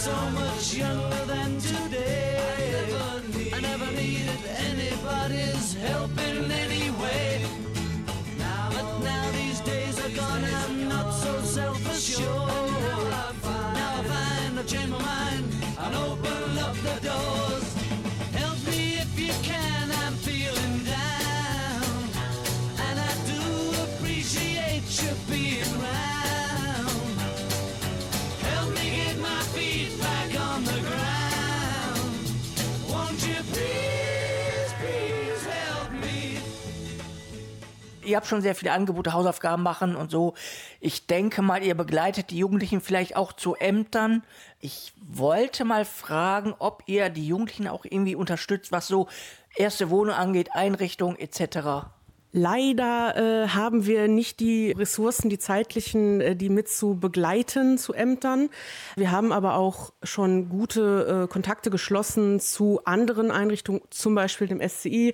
So much younger than today, I never needed anybody's help in any Ihr habt schon sehr viele Angebote, Hausaufgaben machen und so. Ich denke mal, ihr begleitet die Jugendlichen vielleicht auch zu Ämtern. Ich wollte mal fragen, ob ihr die Jugendlichen auch irgendwie unterstützt, was so erste Wohnung angeht, Einrichtung etc. Leider äh, haben wir nicht die Ressourcen, die zeitlichen, äh, die mit zu begleiten zu Ämtern. Wir haben aber auch schon gute äh, Kontakte geschlossen zu anderen Einrichtungen, zum Beispiel dem SCI,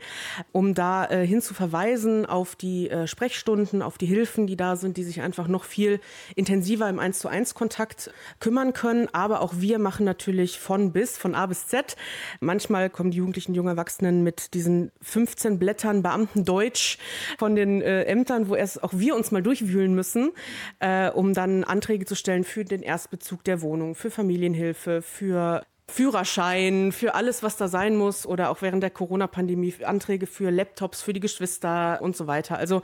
um da äh, hin zu verweisen auf die äh, Sprechstunden, auf die Hilfen, die da sind, die sich einfach noch viel intensiver im 1 zu 1 Kontakt kümmern können. Aber auch wir machen natürlich von bis, von A bis Z. Manchmal kommen die Jugendlichen, jungen Erwachsenen mit diesen 15 Blättern Beamtendeutsch von den äh, Ämtern, wo erst auch wir uns mal durchwühlen müssen, äh, um dann Anträge zu stellen für den Erstbezug der Wohnung, für Familienhilfe, für Führerschein, für alles, was da sein muss oder auch während der Corona-Pandemie Anträge für Laptops, für die Geschwister und so weiter. Also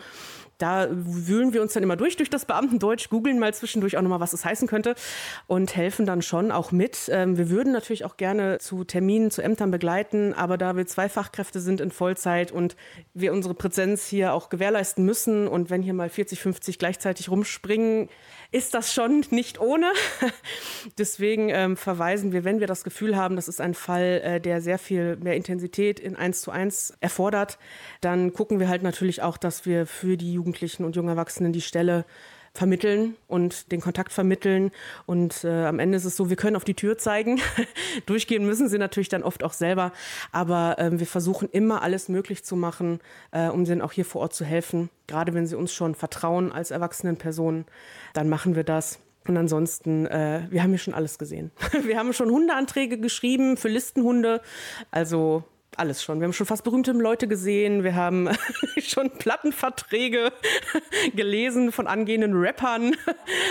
da wühlen wir uns dann immer durch, durch das Beamtendeutsch, googeln mal zwischendurch auch nochmal, was es heißen könnte und helfen dann schon auch mit. Ähm, wir würden natürlich auch gerne zu Terminen, zu Ämtern begleiten, aber da wir zwei Fachkräfte sind in Vollzeit und wir unsere Präsenz hier auch gewährleisten müssen und wenn hier mal 40, 50 gleichzeitig rumspringen, ist das schon nicht ohne. *laughs* Deswegen ähm, verweisen wir, wenn wir das Gefühl haben, das ist ein Fall, äh, der sehr viel mehr Intensität in 1 zu 1 erfordert, dann gucken wir halt natürlich auch, dass wir für die Jugendlichen und jungen Erwachsenen die Stelle vermitteln und den Kontakt vermitteln. Und äh, am Ende ist es so, wir können auf die Tür zeigen. *laughs* Durchgehen müssen sie natürlich dann oft auch selber. Aber ähm, wir versuchen immer alles möglich zu machen, äh, um denen auch hier vor Ort zu helfen. Gerade wenn sie uns schon vertrauen als erwachsenen Personen, dann machen wir das. Und ansonsten, äh, wir haben hier schon alles gesehen. *laughs* Wir haben schon Hundeanträge geschrieben für Listenhunde. Also alles schon. Wir haben schon fast berühmte Leute gesehen. Wir haben *laughs* schon Plattenverträge *laughs* gelesen von angehenden Rappern. *laughs*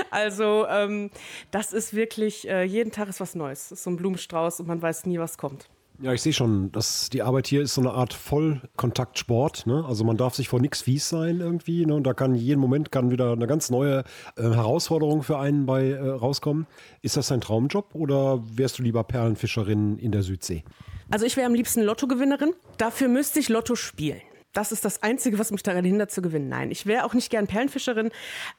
Also ähm, das ist wirklich, äh, jeden Tag ist was Neues. Das ist so ein Blumenstrauß und man weiß nie, was kommt. Ja, ich sehe schon, dass die Arbeit hier ist so eine Art Vollkontaktsport. Ne? Also man darf sich vor nichts fies sein irgendwie. Ne? Und da kann jeden Moment kann wieder eine ganz neue äh, Herausforderung für einen bei äh, rauskommen. Ist das dein Traumjob oder wärst du lieber Perlenfischerin in der Südsee? Also ich wäre am liebsten Lottogewinnerin. Dafür müsste ich Lotto spielen. Das ist das Einzige, was mich daran hindert zu gewinnen. Nein, ich wäre auch nicht gern Perlenfischerin.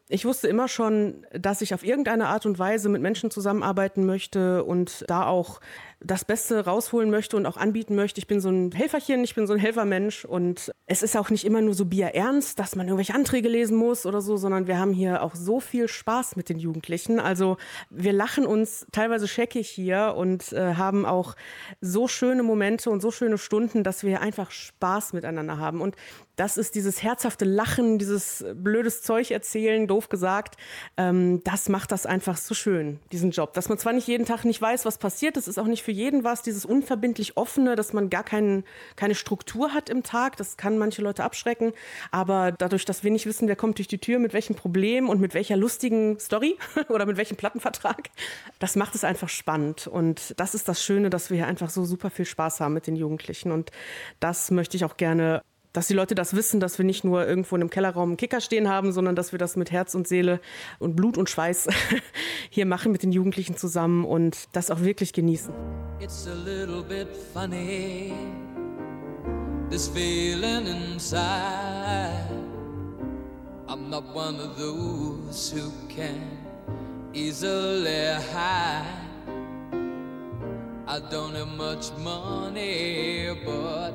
Ich wusste immer schon, dass ich auf irgendeine Art und Weise mit Menschen zusammenarbeiten möchte und da auch das Beste rausholen möchte und auch anbieten möchte. Ich bin so ein Helferchen, ich bin so ein Helfermensch und es ist auch nicht immer nur so bierernst, dass man irgendwelche Anträge lesen muss oder so, sondern wir haben hier auch so viel Spaß mit den Jugendlichen. Also wir lachen uns teilweise scheckig hier und äh, haben auch so schöne Momente und so schöne Stunden, dass wir einfach Spaß miteinander haben. Und das ist dieses herzhafte Lachen, dieses blödes Zeug erzählen, doof doof gesagt. Ähm, das macht das einfach so schön, diesen Job. Dass man zwar nicht jeden Tag nicht weiß, was passiert, das ist auch nicht für jeden was, dieses unverbindlich offene, dass man gar kein, keine Struktur hat im Tag, das kann manche Leute abschrecken. Aber dadurch, dass wir nicht wissen, wer kommt durch die Tür, mit welchem Problem und mit welcher lustigen Story *laughs* oder mit welchem Plattenvertrag, das macht es einfach spannend. Und das ist das Schöne, dass wir hier einfach so super viel Spaß haben mit den Jugendlichen. Und das möchte ich auch gerne dass die Leute das wissen, dass wir nicht nur irgendwo in einem Kellerraum einen Kicker stehen haben, sondern dass wir das mit Herz und Seele und Blut und Schweiß *laughs* hier machen mit den Jugendlichen zusammen und das auch wirklich genießen. It's a little bit funny, this feeling inside. I'm not one of those who can easily hide. I don't have much money, but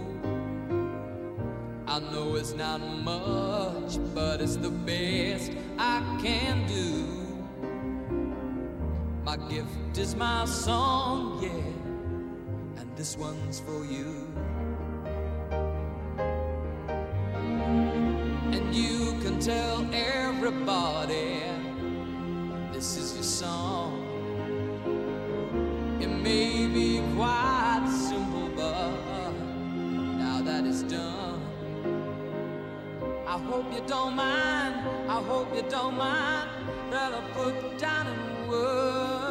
I know it's not much, but it's the best I can do. My gift is my song, yeah, and this one's for you. Hope you don't mind. I hope you don't mind that I put down in words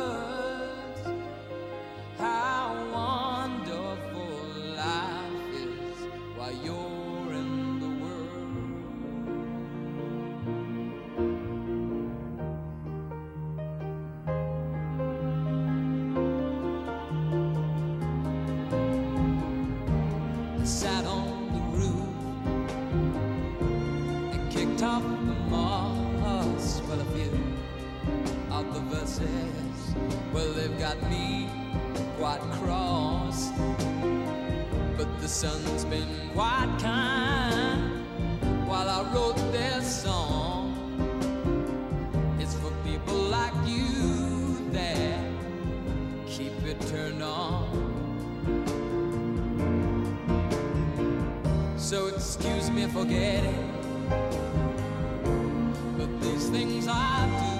well, they've got me quite cross. But the sun's been quite kind while I wrote this song. It's for people like you that keep it turned on. So excuse me for getting But these things I do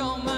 don't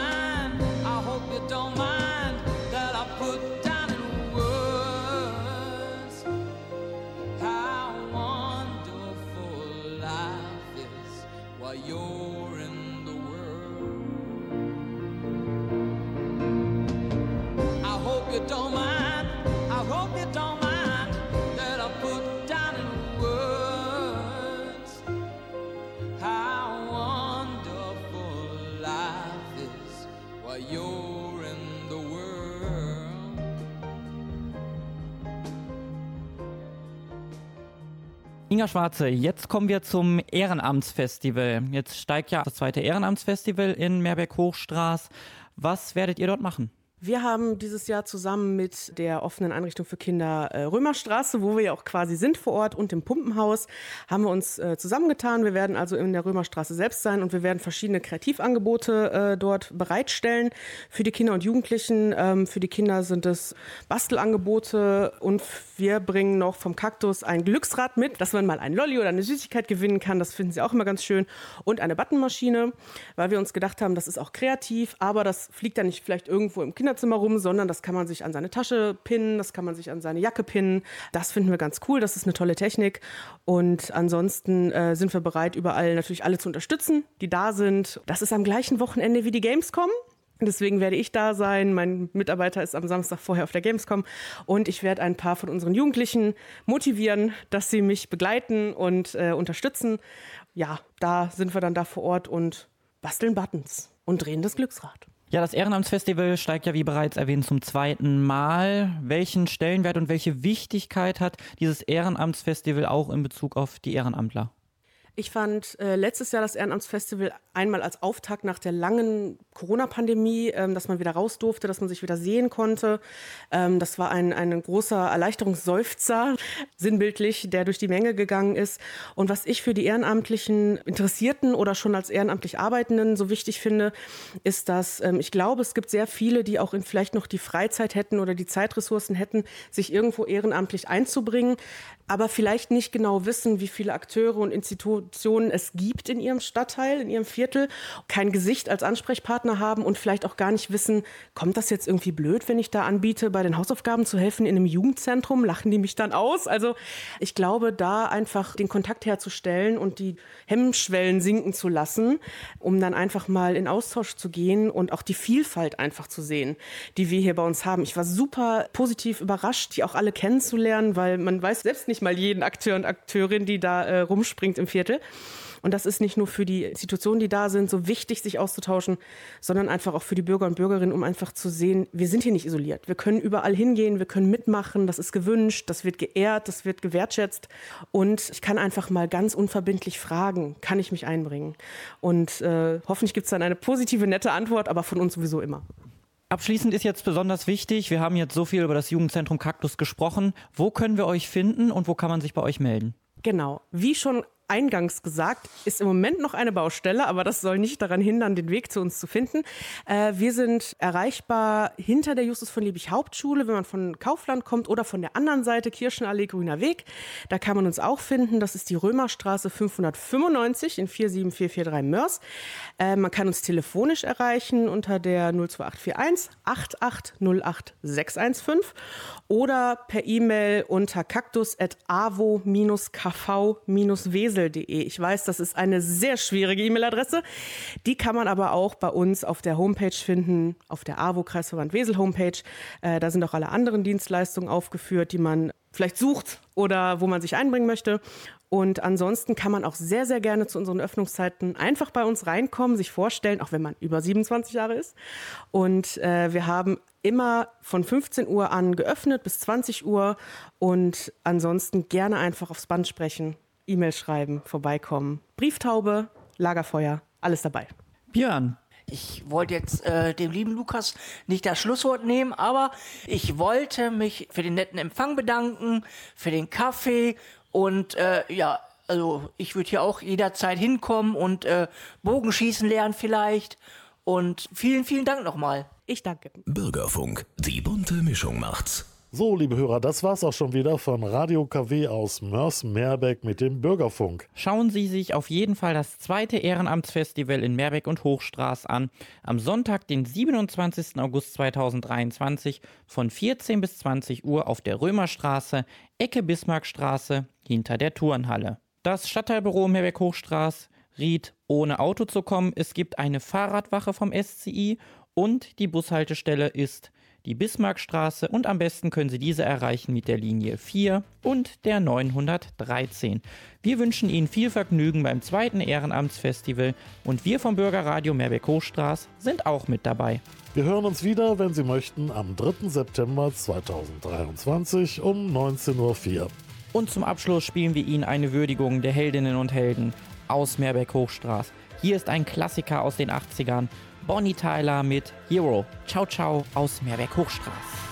Inga Schwarze, jetzt kommen wir zum Ehrenamtsfestival. Jetzt steigt ja das zweite Ehrenamtsfestival in Meerberg-Hochstraß. Was werdet ihr dort machen? Wir haben dieses Jahr zusammen mit der offenen Einrichtung für Kinder äh, Römerstraße, wo wir ja auch quasi sind vor Ort und dem Pumpenhaus, haben wir uns äh, zusammengetan. Wir werden also in der Römerstraße selbst sein und wir werden verschiedene Kreativangebote äh, dort bereitstellen für die Kinder und Jugendlichen. Ähm, für die Kinder sind es Bastelangebote und wir bringen noch vom Kaktus ein Glücksrad mit, dass man mal ein Lolli oder eine Süßigkeit gewinnen kann. Das finden sie auch immer ganz schön. Und eine Buttonmaschine, weil wir uns gedacht haben, das ist auch kreativ, aber das fliegt dann nicht vielleicht irgendwo im Kinderzimmer Kinderzimmer rum, sondern das kann man sich an seine Tasche pinnen, das kann man sich an seine Jacke pinnen. Das finden wir ganz cool, das ist eine tolle Technik. Und ansonsten äh, sind wir bereit, überall natürlich alle zu unterstützen, die da sind. Das ist am gleichen Wochenende wie die Gamescom. Deswegen werde ich da sein. Mein Mitarbeiter ist am Samstag vorher auf der Gamescom und ich werde ein paar von unseren Jugendlichen motivieren, dass sie mich begleiten und äh, unterstützen. Ja, da sind wir dann da vor Ort und basteln Buttons und drehen das Glücksrad. Ja, das Ehrenamtsfestival steigt ja, wie bereits erwähnt, zum zweiten Mal. Welchen Stellenwert und welche Wichtigkeit hat dieses Ehrenamtsfestival auch in Bezug auf die Ehrenamtler? Ich fand äh, letztes Jahr das Ehrenamtsfestival einmal als Auftakt nach der langen Corona-Pandemie, ähm, dass man wieder raus durfte, dass man sich wieder sehen konnte. Ähm, das war ein, ein großer Erleichterungsseufzer, sinnbildlich, der durch die Menge gegangen ist. Und was ich für die ehrenamtlichen Interessierten oder schon als ehrenamtlich Arbeitenden so wichtig finde, ist, dass ähm, ich glaube, es gibt sehr viele, die auch in vielleicht noch die Freizeit hätten oder die Zeitressourcen hätten, sich irgendwo ehrenamtlich einzubringen, aber vielleicht nicht genau wissen, wie viele Akteure und Institutionen es gibt in ihrem Stadtteil, in ihrem Viertel, kein Gesicht als Ansprechpartner haben und vielleicht auch gar nicht wissen, kommt das jetzt irgendwie blöd, wenn ich da anbiete, bei den Hausaufgaben zu helfen in einem Jugendzentrum? Lachen die mich dann aus? Also ich glaube, da einfach den Kontakt herzustellen und die Hemmschwellen sinken zu lassen, um dann einfach mal in Austausch zu gehen und auch die Vielfalt einfach zu sehen, die wir hier bei uns haben. Ich war super positiv überrascht, die auch alle kennenzulernen, weil man weiß selbst nicht mal jeden Akteur und Akteurin, die da äh, rumspringt im Viertel. Und das ist nicht nur für die Institutionen, die da sind, so wichtig, sich auszutauschen, sondern einfach auch für die Bürger und Bürgerinnen, um einfach zu sehen, wir sind hier nicht isoliert. Wir können überall hingehen, wir können mitmachen, das ist gewünscht, das wird geehrt, das wird gewertschätzt. Und ich kann einfach mal ganz unverbindlich fragen, kann ich mich einbringen? Und äh, hoffentlich gibt es dann eine positive, nette Antwort, aber von uns sowieso immer. Abschließend ist jetzt besonders wichtig, wir haben jetzt so viel über das Jugendzentrum Kaktus gesprochen. Wo können wir euch finden und wo kann man sich bei euch melden? Genau. Wie schon eingangs gesagt, ist im Moment noch eine Baustelle, aber das soll nicht daran hindern, den Weg zu uns zu finden. Äh, wir sind erreichbar hinter der Justus von Liebig Hauptschule, wenn man von Kaufland kommt oder von der anderen Seite Kirchenallee Grüner Weg. Da kann man uns auch finden. Das ist die Römerstraße 595 in 47443 Mörs. Äh, man kann uns telefonisch erreichen unter der 02841 8808615 oder per E-Mail unter kaktus.avo-kv-wesel.de. Ich weiß, das ist eine sehr schwierige E-Mail-Adresse. Die kann man aber auch bei uns auf der Homepage finden, auf der AWO Kreisverband Wesel Homepage. Äh, da sind auch alle anderen Dienstleistungen aufgeführt, die man vielleicht sucht oder wo man sich einbringen möchte. Und ansonsten kann man auch sehr, sehr gerne zu unseren Öffnungszeiten einfach bei uns reinkommen, sich vorstellen, auch wenn man über 27 Jahre ist. Und äh, wir haben immer von 15 Uhr an geöffnet bis 20 Uhr und ansonsten gerne einfach aufs Band sprechen, E-Mail schreiben, vorbeikommen. Brieftaube, Lagerfeuer, alles dabei. Björn, Ich wollte jetzt äh, dem lieben Lukas nicht das Schlusswort nehmen, aber ich wollte mich für den netten Empfang bedanken, für den Kaffee und äh, ja, also ich würde hier auch jederzeit hinkommen und äh, Bogenschießen lernen vielleicht. Und vielen, vielen Dank nochmal. Ich danke. Bürgerfunk, die bunte Mischung macht's. So, liebe Hörer, das war's auch schon wieder von Radio KW aus Mörs-Merbeck mit dem Bürgerfunk. schauen Sie sich auf jeden Fall das zweite Ehrenamtsfestival in Meerbeck und Hochstraß an. Am Sonntag, den 27. August 2023 von 14 bis 20 Uhr auf der Römerstraße, Ecke Bismarckstraße, hinter der Turnhalle. Das Stadtteilbüro Meerbeck Hochstraß riet, ohne Auto zu kommen. Es gibt eine Fahrradwache vom SCI und die Bushaltestelle ist die Bismarckstraße und am besten können Sie diese erreichen mit der Linie 4 und der 913. Wir wünschen Ihnen viel Vergnügen beim zweiten Ehrenamtsfestival und wir vom Bürgerradio Meerbeck Hochstraß sind auch mit dabei. Wir hören uns wieder, wenn Sie möchten, am 3. September 2023 um 19.04 Uhr. Und zum Abschluss spielen wir Ihnen eine Würdigung der Heldinnen und Helden aus Meerbeck Hochstraß. Hier ist ein Klassiker aus den 80ern. Bonnie Tyler mit Hero. Ciao, ciao aus Meerbeck Hochstraß.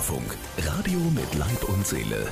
Bürgerfunk, Radio mit Leib und Seele.